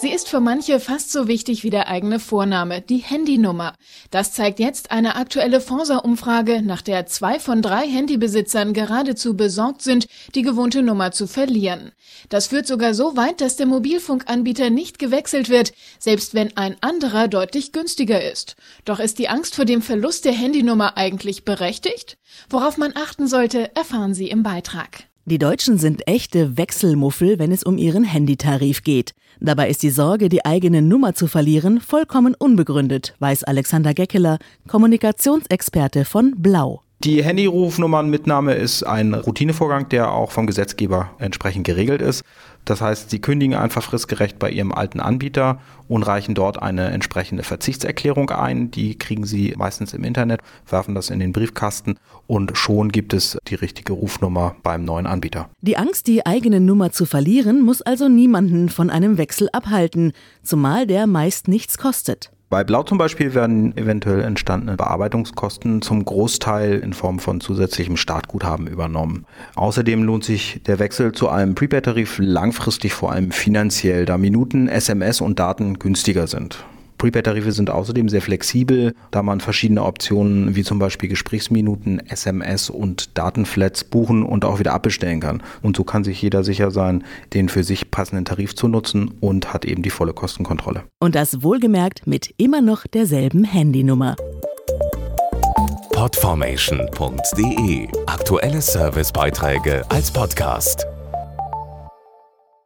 Sie ist für manche fast so wichtig wie der eigene Vorname, die Handynummer. Das zeigt jetzt eine aktuelle Forsa-Umfrage, nach der zwei von drei Handybesitzern geradezu besorgt sind, die gewohnte Nummer zu verlieren. Das führt sogar so weit, dass der Mobilfunkanbieter nicht gewechselt wird, selbst wenn ein anderer deutlich günstiger ist. Doch ist die Angst vor dem Verlust der Handynummer eigentlich berechtigt? Worauf man achten sollte, erfahren Sie im Beitrag. Die Deutschen sind echte Wechselmuffel, wenn es um ihren Handytarif geht. Dabei ist die Sorge, die eigene Nummer zu verlieren, vollkommen unbegründet, weiß Alexander Geckeler, Kommunikationsexperte von Blau. Die Handyrufnummernmitnahme ist ein Routinevorgang, der auch vom Gesetzgeber entsprechend geregelt ist. Das heißt, Sie kündigen einfach fristgerecht bei Ihrem alten Anbieter und reichen dort eine entsprechende Verzichtserklärung ein. Die kriegen Sie meistens im Internet, werfen das in den Briefkasten und schon gibt es die richtige Rufnummer beim neuen Anbieter. Die Angst, die eigene Nummer zu verlieren, muss also niemanden von einem Wechsel abhalten, zumal der meist nichts kostet. Bei Blau zum Beispiel werden eventuell entstandene Bearbeitungskosten zum Großteil in Form von zusätzlichem Startguthaben übernommen. Außerdem lohnt sich der Wechsel zu einem Prepaid-Tarif langfristig vor allem finanziell, da Minuten, SMS und Daten günstiger sind. Prepaid-Tarife sind außerdem sehr flexibel, da man verschiedene Optionen wie zum Beispiel Gesprächsminuten, SMS und Datenflats buchen und auch wieder abbestellen kann. Und so kann sich jeder sicher sein, den für sich passenden Tarif zu nutzen und hat eben die volle Kostenkontrolle. Und das wohlgemerkt mit immer noch derselben Handynummer. Podformation.de Aktuelle Servicebeiträge als Podcast.